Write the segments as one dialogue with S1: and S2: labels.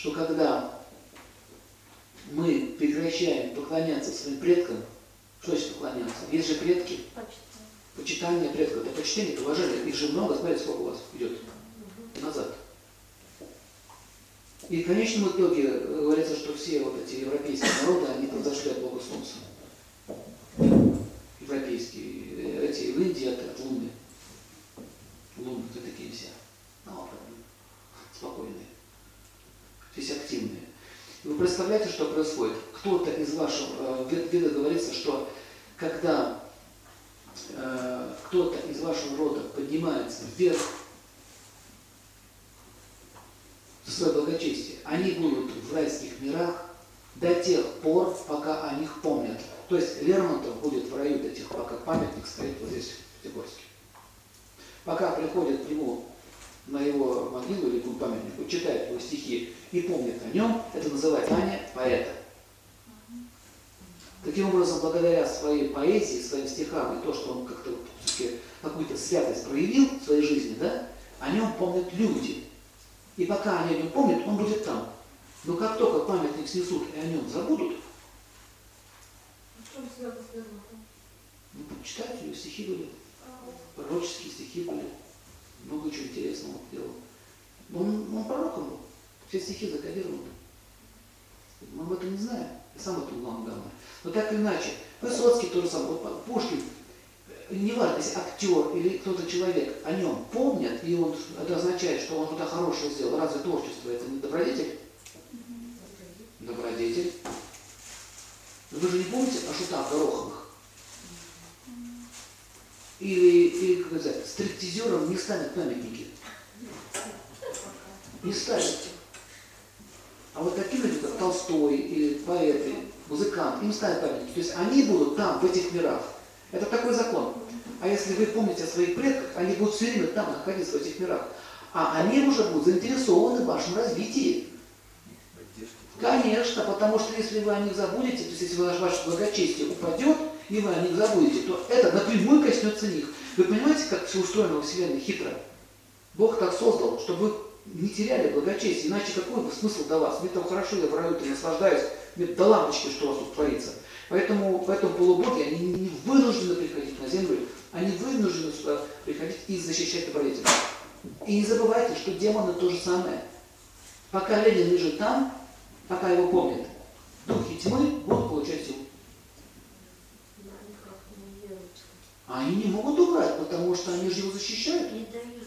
S1: что когда мы прекращаем поклоняться своим предкам, что значит поклоняться? Есть же предки. Почитание предков, это почтение, это уважение. Их же много, смотрите, сколько у вас идет назад. И в конечном итоге э, говорится, что все вот эти европейские народы, они произошли от Бога Солнца. Европейские, э, эти в Индии от, от Луны. Луны, кто такие все? Ну, спокойные. Здесь активные. И вы представляете, что происходит? Кто-то из ваших, э, в Ведах говорится, что когда э, кто-то из вашего рода поднимается вверх за свое благочестие, они будут в райских мирах до тех пор, пока о них помнят. То есть Лермонтов будет в раю до тех пор, пока памятник стоит вот здесь, в Пятигорске. Пока приходят к нему на его могилу или к памятнику, читают его стихи и помнят о нем, это называется знание поэта. Таким образом, благодаря своей поэзии, своим стихам и то, что он как-то какую-то святость проявил в своей жизни, да, о нем помнят люди. И пока они о нем помнят, он будет там. Но как только памятник снесут и о нем забудут, ну, почитайте, его стихи были, пророческие стихи были, много чего интересного. Он, он пророком был, все стихи закодированы. Мы об этом не знаем, и сам это главное. Но так или иначе, Высоцкий тоже самое, Пушкин, неважно, если актер или кто-то человек о нем помнят, и он, это означает, что он что-то хорошее сделал. Разве творчество это не добродетель? Добродетель. Вы же не помните о шутах Гороховых? Или, или как сказать, стриптизерам не ставят памятники. Не ставят. А вот такие люди, как Толстой или поэты, музыкант, им ставят памятники. То есть они будут там, в этих мирах. Это такой закон. А если вы помните о своих предках, они будут все время там находиться, в этих мирах. А они уже будут заинтересованы в вашем развитии. Конечно, потому что если вы о них забудете, то есть если ваше благочестие упадет, и вы о них забудете, то это напрямую коснется них. Вы понимаете, как все устроено во Вселенной хитро? Бог так создал, чтобы вы не теряли благочестие, иначе какой бы смысл до вас? Мне там хорошо, я в раю наслаждаюсь, мне до лампочки, что у вас тут творится. Поэтому, поэтому полубоги, они не вынуждены приходить на землю, они вынуждены сюда приходить и защищать добродетель. И не забывайте, что демоны то же самое. Пока Ленин лежит там, пока его помнят, духи тьмы будут получать силу. А они не могут убрать, потому что они же его защищают. Не дают.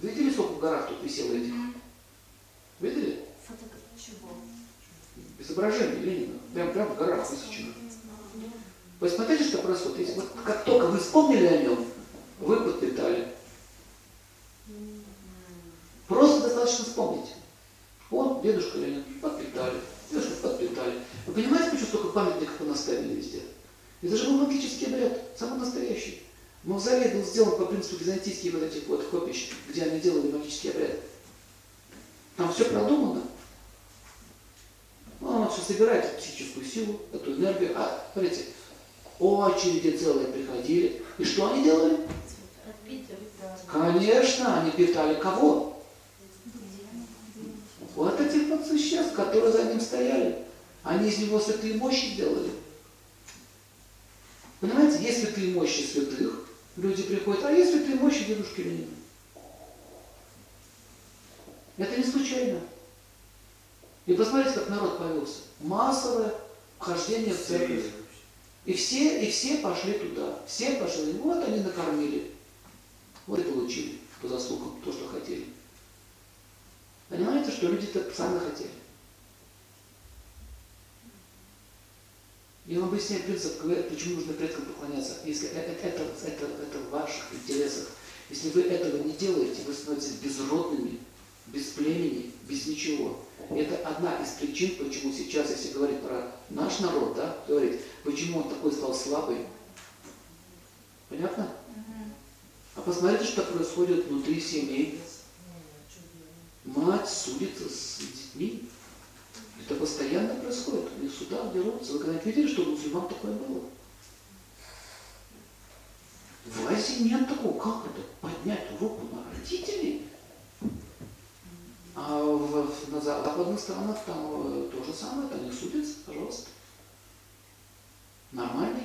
S1: Видели, сколько в горах тут висело этих? Видели? Изображение Ленина. Прям, прям в горах высечено. Посмотрите, что происходит. Если вот как только вы вспомнили о нем, вы подпитали. Просто достаточно вспомнить. Он, дедушка Ленин, подпитали. Дедушка подпитали. Вы понимаете, почему столько памятников вы наставили везде? Это же был магический обряд, самый настоящий. Мавзолей был сделан по принципу византийских вот этих вот копищ, где они делали магический обряд. Там все продумано. Ну, он все собирает психическую силу, эту энергию. А, смотрите, очереди целые приходили. И что они делали? Конечно, они питали кого? Вот этих вот существ, которые за ним стояли. Они из него святые мощи сделали. Понимаете, есть святые мощи святых, люди приходят, а есть святые мощи дедушки Ленина. Это не случайно. И посмотрите, как народ повелся. Массовое хождение в церковь. И все, и все пошли туда. Все пошли. Вот они накормили. Вот и получили по заслугам то, что хотели. Понимаете, что люди-то сами хотели. Я вам объясняю принцип, почему нужно предкам поклоняться. Если это, это, это, это в ваших интересах. Если вы этого не делаете, вы становитесь безродными, без племени, без ничего. Это одна из причин, почему сейчас, если говорить про наш народ, да, говорить, почему он такой стал слабый. Понятно? А посмотрите, что происходит внутри семей. Мать судится с детьми. Это постоянно происходит. Они в судах дерутся. Вы когда-нибудь видели, что у мусульман такое было? В Азии нет такого. Как это? Поднять руку на родителей? А в, на западных странах там э, то же самое, там их судятся, пожалуйста. Нормально.